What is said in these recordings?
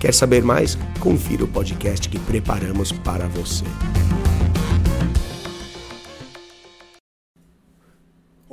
Quer saber mais? Confira o podcast que preparamos para você.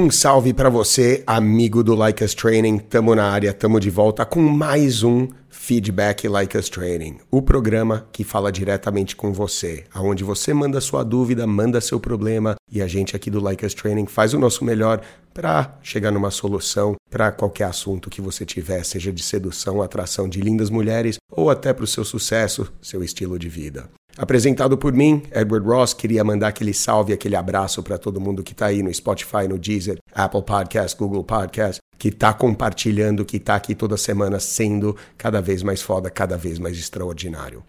Um salve para você, amigo do Like Us Training. Tamo na área, tamo de volta com mais um Feedback Like Us Training, o programa que fala diretamente com você, aonde você manda sua dúvida, manda seu problema e a gente aqui do Like Us Training faz o nosso melhor para chegar numa solução para qualquer assunto que você tiver, seja de sedução, atração de lindas mulheres ou até para o seu sucesso, seu estilo de vida. Apresentado por mim, Edward Ross, queria mandar aquele salve, aquele abraço para todo mundo que está aí no Spotify, no Deezer, Apple Podcast, Google Podcast, que está compartilhando, que está aqui toda semana sendo cada vez mais foda, cada vez mais extraordinário.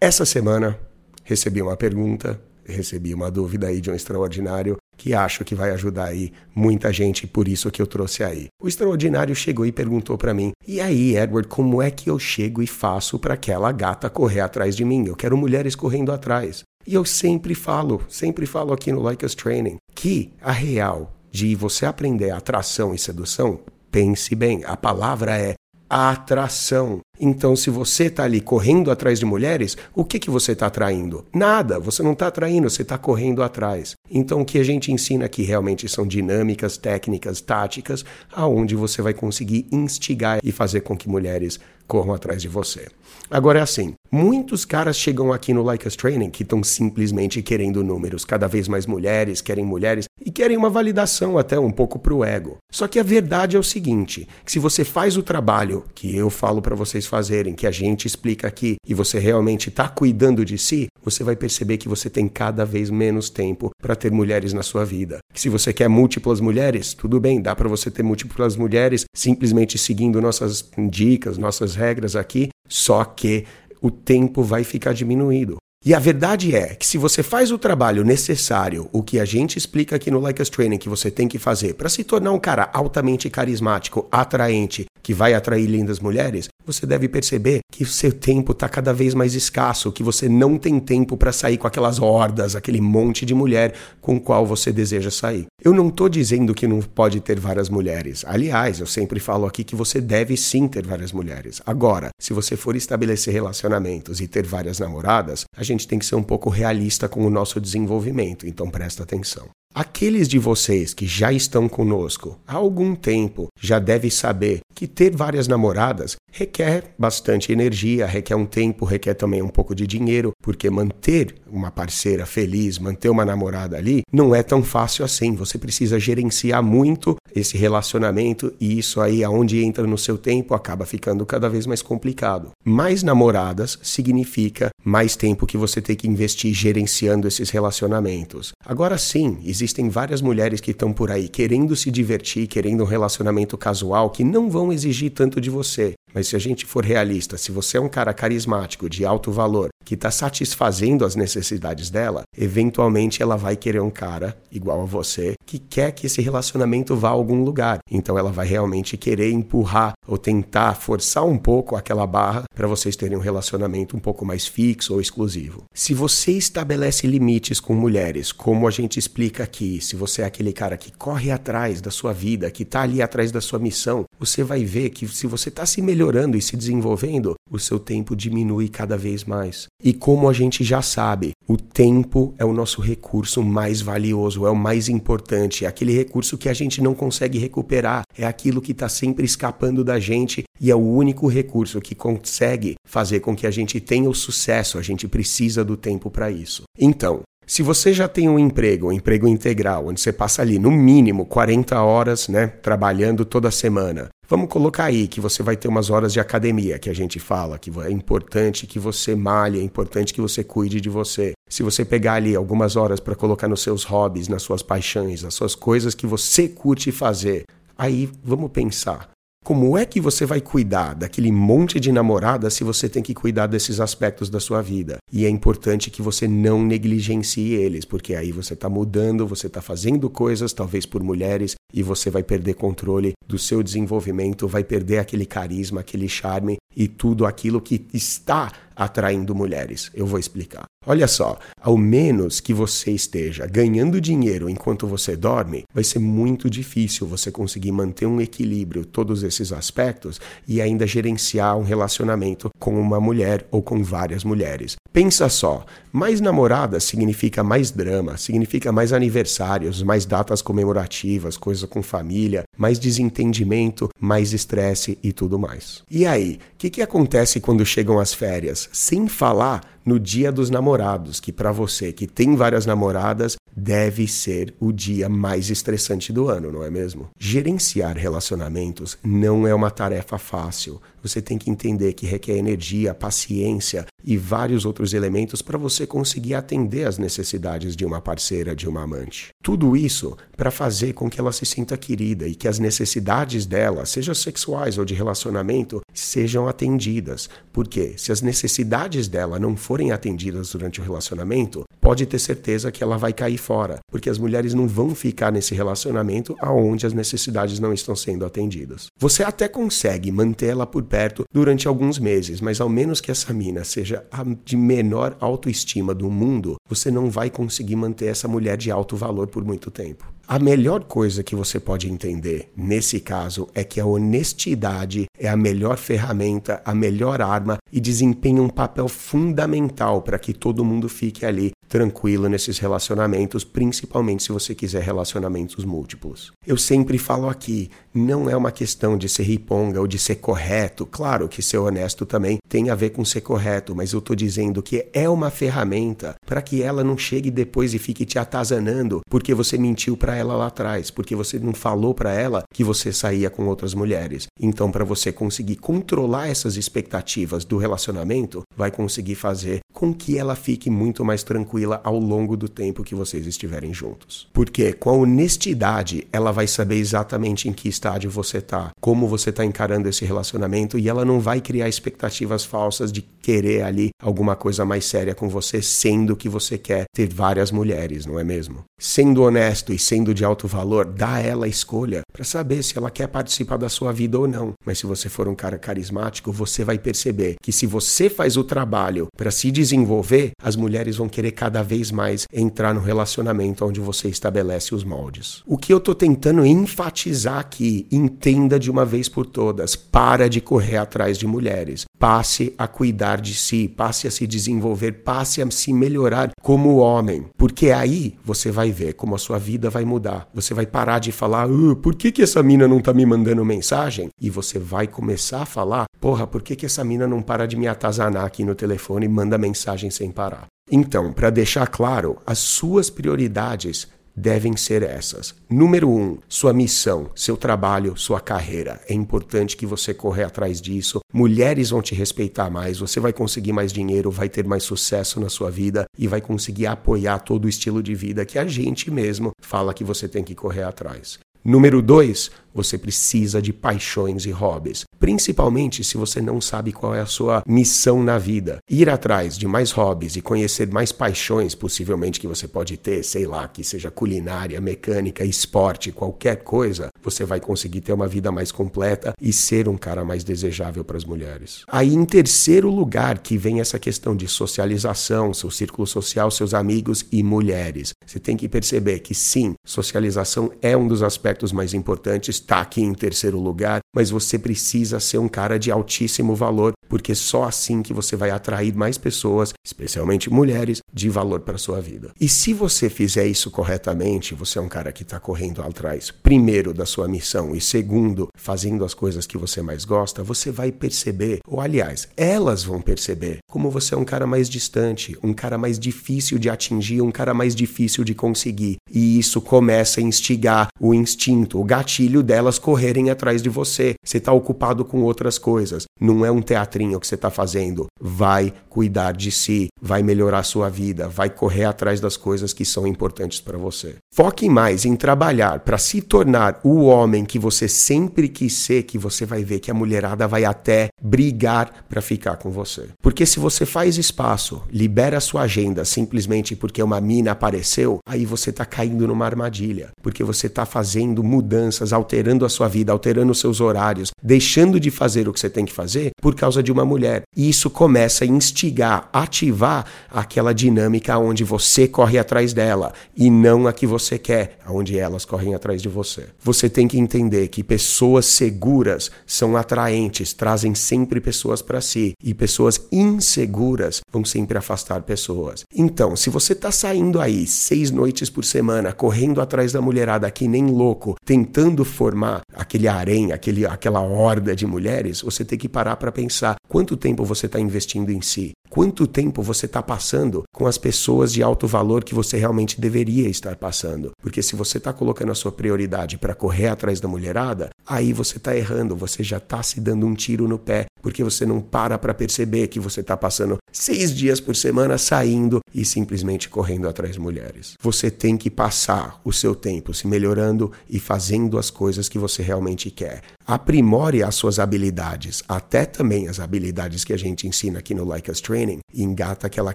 Essa semana recebi uma pergunta, recebi uma dúvida aí de um extraordinário que acho que vai ajudar aí muita gente, por isso que eu trouxe aí. O extraordinário chegou e perguntou para mim: "E aí, Edward, como é que eu chego e faço para aquela gata correr atrás de mim? Eu quero mulheres correndo atrás". E eu sempre falo, sempre falo aqui no Like Us Training, que a real de você aprender atração e sedução, pense bem, a palavra é atração. Então, se você está ali correndo atrás de mulheres, o que, que você está atraindo? Nada, você não está atraindo, você está correndo atrás. Então, o que a gente ensina aqui realmente são dinâmicas, técnicas, táticas, aonde você vai conseguir instigar e fazer com que mulheres corram atrás de você. Agora é assim, muitos caras chegam aqui no Like Us Training que estão simplesmente querendo números, cada vez mais mulheres, querem mulheres e querem uma validação até um pouco pro ego. Só que a verdade é o seguinte, que se você faz o trabalho que eu falo para vocês fazerem, que a gente explica aqui, e você realmente está cuidando de si, você vai perceber que você tem cada vez menos tempo para ter mulheres na sua vida. Que se você quer múltiplas mulheres, tudo bem, dá para você ter múltiplas mulheres simplesmente seguindo nossas dicas, nossas regras aqui, só que o tempo vai ficar diminuído. E a verdade é que se você faz o trabalho necessário, o que a gente explica aqui no Like Us Training que você tem que fazer para se tornar um cara altamente carismático, atraente, que vai atrair lindas mulheres, você deve perceber que o seu tempo está cada vez mais escasso, que você não tem tempo para sair com aquelas hordas, aquele monte de mulher com o qual você deseja sair. Eu não estou dizendo que não pode ter várias mulheres. Aliás, eu sempre falo aqui que você deve sim ter várias mulheres. Agora, se você for estabelecer relacionamentos e ter várias namoradas, a gente tem que ser um pouco realista com o nosso desenvolvimento, então presta atenção. Aqueles de vocês que já estão conosco há algum tempo já devem saber que ter várias namoradas requer bastante energia, requer um tempo, requer também um pouco de dinheiro, porque manter uma parceira feliz, manter uma namorada ali, não é tão fácil assim. Você precisa gerenciar muito esse relacionamento e isso aí, aonde entra no seu tempo, acaba ficando cada vez mais complicado. Mais namoradas significa mais tempo que você tem que investir gerenciando esses relacionamentos. Agora sim, existem várias mulheres que estão por aí querendo se divertir, querendo um relacionamento casual que não vão exigir tanto de você. Mas se a gente for realista, se você é um cara carismático, de alto valor, que está satisfazendo as necessidades dela, eventualmente ela vai querer um cara igual a você que quer que esse relacionamento vá a algum lugar. Então ela vai realmente querer empurrar ou tentar forçar um pouco aquela barra para vocês terem um relacionamento um pouco mais fixo ou exclusivo. Se você estabelece limites com mulheres, como a gente explica aqui, se você é aquele cara que corre atrás da sua vida, que está ali atrás da sua missão, você vai ver que se você está se melhorando e se desenvolvendo, o seu tempo diminui cada vez mais. E como a gente já sabe, o tempo é o nosso recurso mais valioso, é o mais importante, é aquele recurso que a gente não consegue recuperar, é aquilo que está sempre escapando da gente e é o único recurso que consegue fazer com que a gente tenha o sucesso, a gente precisa do tempo para isso. Então, se você já tem um emprego, um emprego integral, onde você passa ali no mínimo 40 horas, né, trabalhando toda semana, vamos colocar aí que você vai ter umas horas de academia, que a gente fala, que é importante que você malhe, é importante que você cuide de você. Se você pegar ali algumas horas para colocar nos seus hobbies, nas suas paixões, nas suas coisas que você curte fazer, aí vamos pensar. Como é que você vai cuidar daquele monte de namorada se você tem que cuidar desses aspectos da sua vida? E é importante que você não negligencie eles, porque aí você está mudando, você está fazendo coisas, talvez por mulheres, e você vai perder controle do seu desenvolvimento, vai perder aquele carisma, aquele charme e tudo aquilo que está atraindo mulheres. Eu vou explicar. Olha só, ao menos que você esteja ganhando dinheiro enquanto você dorme, vai ser muito difícil você conseguir manter um equilíbrio todos esses aspectos e ainda gerenciar um relacionamento com uma mulher ou com várias mulheres. Pensa só, mais namorada significa mais drama, significa mais aniversários, mais datas comemorativas, coisa com família, mais desentendimento, mais estresse e tudo mais. E aí, o que, que acontece quando chegam as férias? Sem falar no Dia dos Namorados, que para você que tem várias namoradas, deve ser o dia mais estressante do ano, não é mesmo? Gerenciar relacionamentos não é uma tarefa fácil. Você tem que entender que requer energia, paciência e vários outros elementos para você conseguir atender às necessidades de uma parceira, de uma amante. Tudo isso para fazer com que ela se sinta querida e que as necessidades dela, sejam sexuais ou de relacionamento, sejam atendidas. Porque se as necessidades dela não forem atendidas durante o relacionamento, pode ter certeza que ela vai cair fora, porque as mulheres não vão ficar nesse relacionamento aonde as necessidades não estão sendo atendidas. Você até consegue manter ela por perto durante alguns meses, mas ao menos que essa mina seja a de menor autoestima do mundo, você não vai conseguir manter essa mulher de alto valor por muito tempo. A melhor coisa que você pode entender nesse caso é que a honestidade é a melhor ferramenta, a melhor arma e desempenha um papel fundamental para que todo mundo fique ali tranquilo nesses relacionamentos, principalmente se você quiser relacionamentos múltiplos. Eu sempre falo aqui, não é uma questão de ser riponga ou de ser correto. Claro que ser honesto também tem a ver com ser correto, mas eu estou dizendo que é uma ferramenta para que ela não chegue depois e fique te atazanando porque você mentiu para ela lá atrás, porque você não falou para ela que você saía com outras mulheres. Então, para você conseguir controlar essas expectativas do relacionamento, vai conseguir fazer com que ela fique muito mais tranquila ao longo do tempo que vocês estiverem juntos. Porque com a honestidade, ela vai saber exatamente em que estágio você está, como você está encarando esse relacionamento e ela não vai criar expectativas falsas de querer ali alguma coisa mais séria com você, sendo que você quer ter várias mulheres, não é mesmo? Sendo honesto e sendo de alto valor, dá a ela a escolha para saber se ela quer participar da sua vida ou não. Mas se você for um cara carismático, você vai perceber que se você faz o trabalho para se desenvolver, as mulheres vão querer cada vez mais entrar no relacionamento onde você estabelece os moldes. O que eu tô tentando enfatizar aqui, entenda de uma vez por todas, para de correr atrás de mulheres. Passe a cuidar de si, passe a se desenvolver, passe a se melhorar como homem, porque aí você vai ver como a sua vida vai mudar. Você vai parar de falar, uh, por que, que essa mina não tá me mandando mensagem? E você vai começar a falar, porra, por que, que essa mina não para de me atazanar aqui no telefone e manda mensagem sem parar? Então, para deixar claro, as suas prioridades devem ser essas. Número um, sua missão, seu trabalho, sua carreira. É importante que você corra atrás disso. Mulheres vão te respeitar mais, você vai conseguir mais dinheiro, vai ter mais sucesso na sua vida e vai conseguir apoiar todo o estilo de vida que a gente mesmo fala que você tem que correr atrás. Número dois, você precisa de paixões e hobbies, principalmente se você não sabe qual é a sua missão na vida. Ir atrás de mais hobbies e conhecer mais paixões, possivelmente que você pode ter, sei lá, que seja culinária, mecânica, esporte, qualquer coisa, você vai conseguir ter uma vida mais completa e ser um cara mais desejável para as mulheres. Aí, em terceiro lugar, que vem essa questão de socialização, seu círculo social, seus amigos e mulheres. Você tem que perceber que sim, socialização é um dos aspectos mais importantes está aqui em terceiro lugar, mas você precisa ser um cara de altíssimo valor, porque só assim que você vai atrair mais pessoas, especialmente mulheres, de valor para sua vida. E se você fizer isso corretamente, você é um cara que está correndo atrás, primeiro da sua missão e segundo fazendo as coisas que você mais gosta, você vai perceber, ou aliás, elas vão perceber como você é um cara mais distante, um cara mais difícil de atingir, um cara mais difícil de conseguir. E isso começa a instigar o instinto, o gatilho delas correrem atrás de você. Você está ocupado com outras coisas. Não é um teatrinho que você está fazendo. Vai cuidar de si, vai melhorar sua vida, vai correr atrás das coisas que são importantes para você. Foque mais em trabalhar para se tornar o homem que você sempre quis ser, que você vai ver que a mulherada vai até brigar para ficar com você. Porque se você faz espaço, libera sua agenda simplesmente porque uma mina apareceu, aí você está caindo numa armadilha, porque você está fazendo mudanças, alterando a sua vida, alterando os seus horários, deixando de fazer o que você tem que fazer por causa de uma mulher. E isso começa a instigar, ativar aquela dinâmica onde você corre atrás dela e não a que você quer, onde elas correm atrás de você. Você tem que entender que pessoas seguras são atraentes, trazem sempre pessoas para si e pessoas inseguras vão sempre afastar pessoas. Então, se você está saindo aí seis noites por semana, correndo atrás da mulherada que nem louco, tentando formar aquele harém, aquele, aquela horda de mulheres, você tem que parar para pensar quanto tempo você está investindo em si. Quanto tempo você está passando com as pessoas de alto valor que você realmente deveria estar passando? Porque se você está colocando a sua prioridade para correr atrás da mulherada, aí você está errando, você já está se dando um tiro no pé, porque você não para para perceber que você está passando seis dias por semana saindo e simplesmente correndo atrás de mulheres. Você tem que passar o seu tempo se melhorando e fazendo as coisas que você realmente quer. Aprimore as suas habilidades, até também as habilidades que a gente ensina aqui no Like Us Training, e engata aquela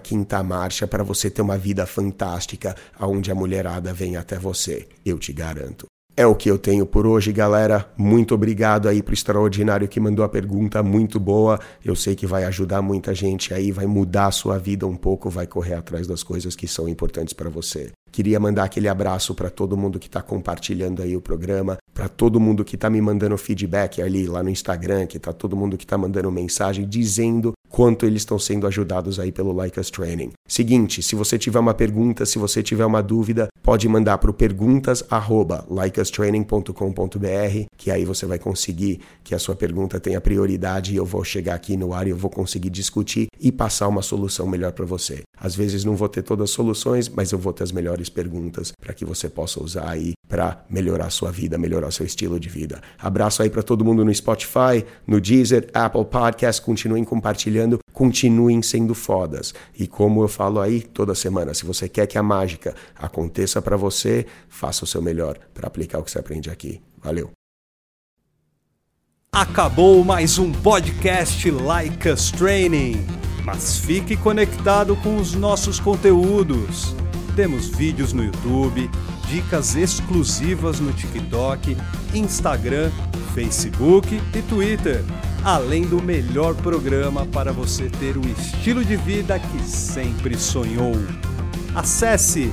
quinta marcha para você ter uma vida fantástica, aonde a mulherada vem até você, eu te garanto. É o que eu tenho por hoje, galera. Muito obrigado aí pro extraordinário que mandou a pergunta muito boa. Eu sei que vai ajudar muita gente aí, vai mudar a sua vida um pouco, vai correr atrás das coisas que são importantes para você. Queria mandar aquele abraço para todo mundo que está compartilhando aí o programa, para todo mundo que está me mandando feedback ali lá no Instagram, que tá todo mundo que está mandando mensagem dizendo quanto eles estão sendo ajudados aí pelo Like Us Training. Seguinte, se você tiver uma pergunta, se você tiver uma dúvida, pode mandar para o perguntas@likeustraining.com.br, que aí você vai conseguir que a sua pergunta tenha prioridade e eu vou chegar aqui no ar e eu vou conseguir discutir e passar uma solução melhor para você. Às vezes não vou ter todas as soluções, mas eu vou ter as melhores perguntas para que você possa usar aí para melhorar a sua vida, melhorar seu estilo de vida. Abraço aí para todo mundo no Spotify, no Deezer, Apple Podcast, continuem compartilhando, continuem sendo fodas. E como eu falo aí toda semana, se você quer que a mágica aconteça para você, faça o seu melhor para aplicar o que você aprende aqui. Valeu. Acabou mais um podcast Like Us Training. Mas fique conectado com os nossos conteúdos. Temos vídeos no YouTube, dicas exclusivas no TikTok, Instagram, Facebook e Twitter, além do melhor programa para você ter o estilo de vida que sempre sonhou. Acesse